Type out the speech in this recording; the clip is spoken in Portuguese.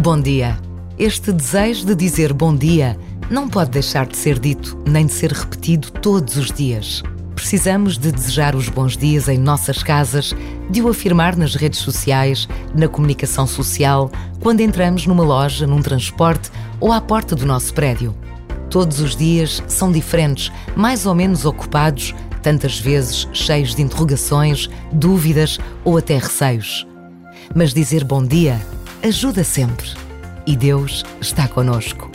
Bom dia. Este desejo de dizer bom dia não pode deixar de ser dito nem de ser repetido todos os dias. Precisamos de desejar os bons dias em nossas casas, de o afirmar nas redes sociais, na comunicação social, quando entramos numa loja, num transporte ou à porta do nosso prédio. Todos os dias são diferentes, mais ou menos ocupados, tantas vezes cheios de interrogações, dúvidas ou até receios. Mas dizer bom dia ajuda sempre. E Deus está conosco.